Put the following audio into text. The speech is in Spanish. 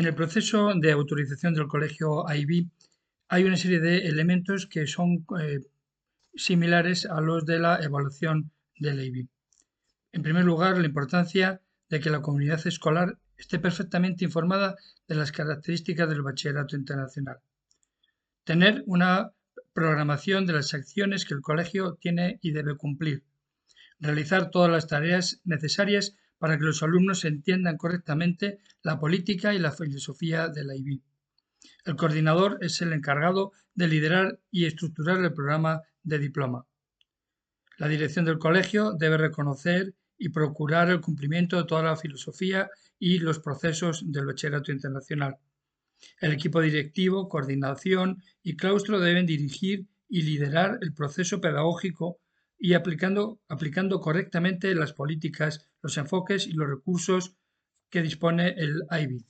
En el proceso de autorización del colegio IB hay una serie de elementos que son eh, similares a los de la evaluación del IB. En primer lugar, la importancia de que la comunidad escolar esté perfectamente informada de las características del bachillerato internacional. Tener una programación de las acciones que el colegio tiene y debe cumplir. Realizar todas las tareas necesarias para que los alumnos entiendan correctamente la política y la filosofía de la IB. El coordinador es el encargado de liderar y estructurar el programa de diploma. La dirección del colegio debe reconocer y procurar el cumplimiento de toda la filosofía y los procesos del bachillerato internacional. El equipo directivo, coordinación y claustro deben dirigir y liderar el proceso pedagógico y aplicando, aplicando correctamente las políticas, los enfoques y los recursos que dispone el IB.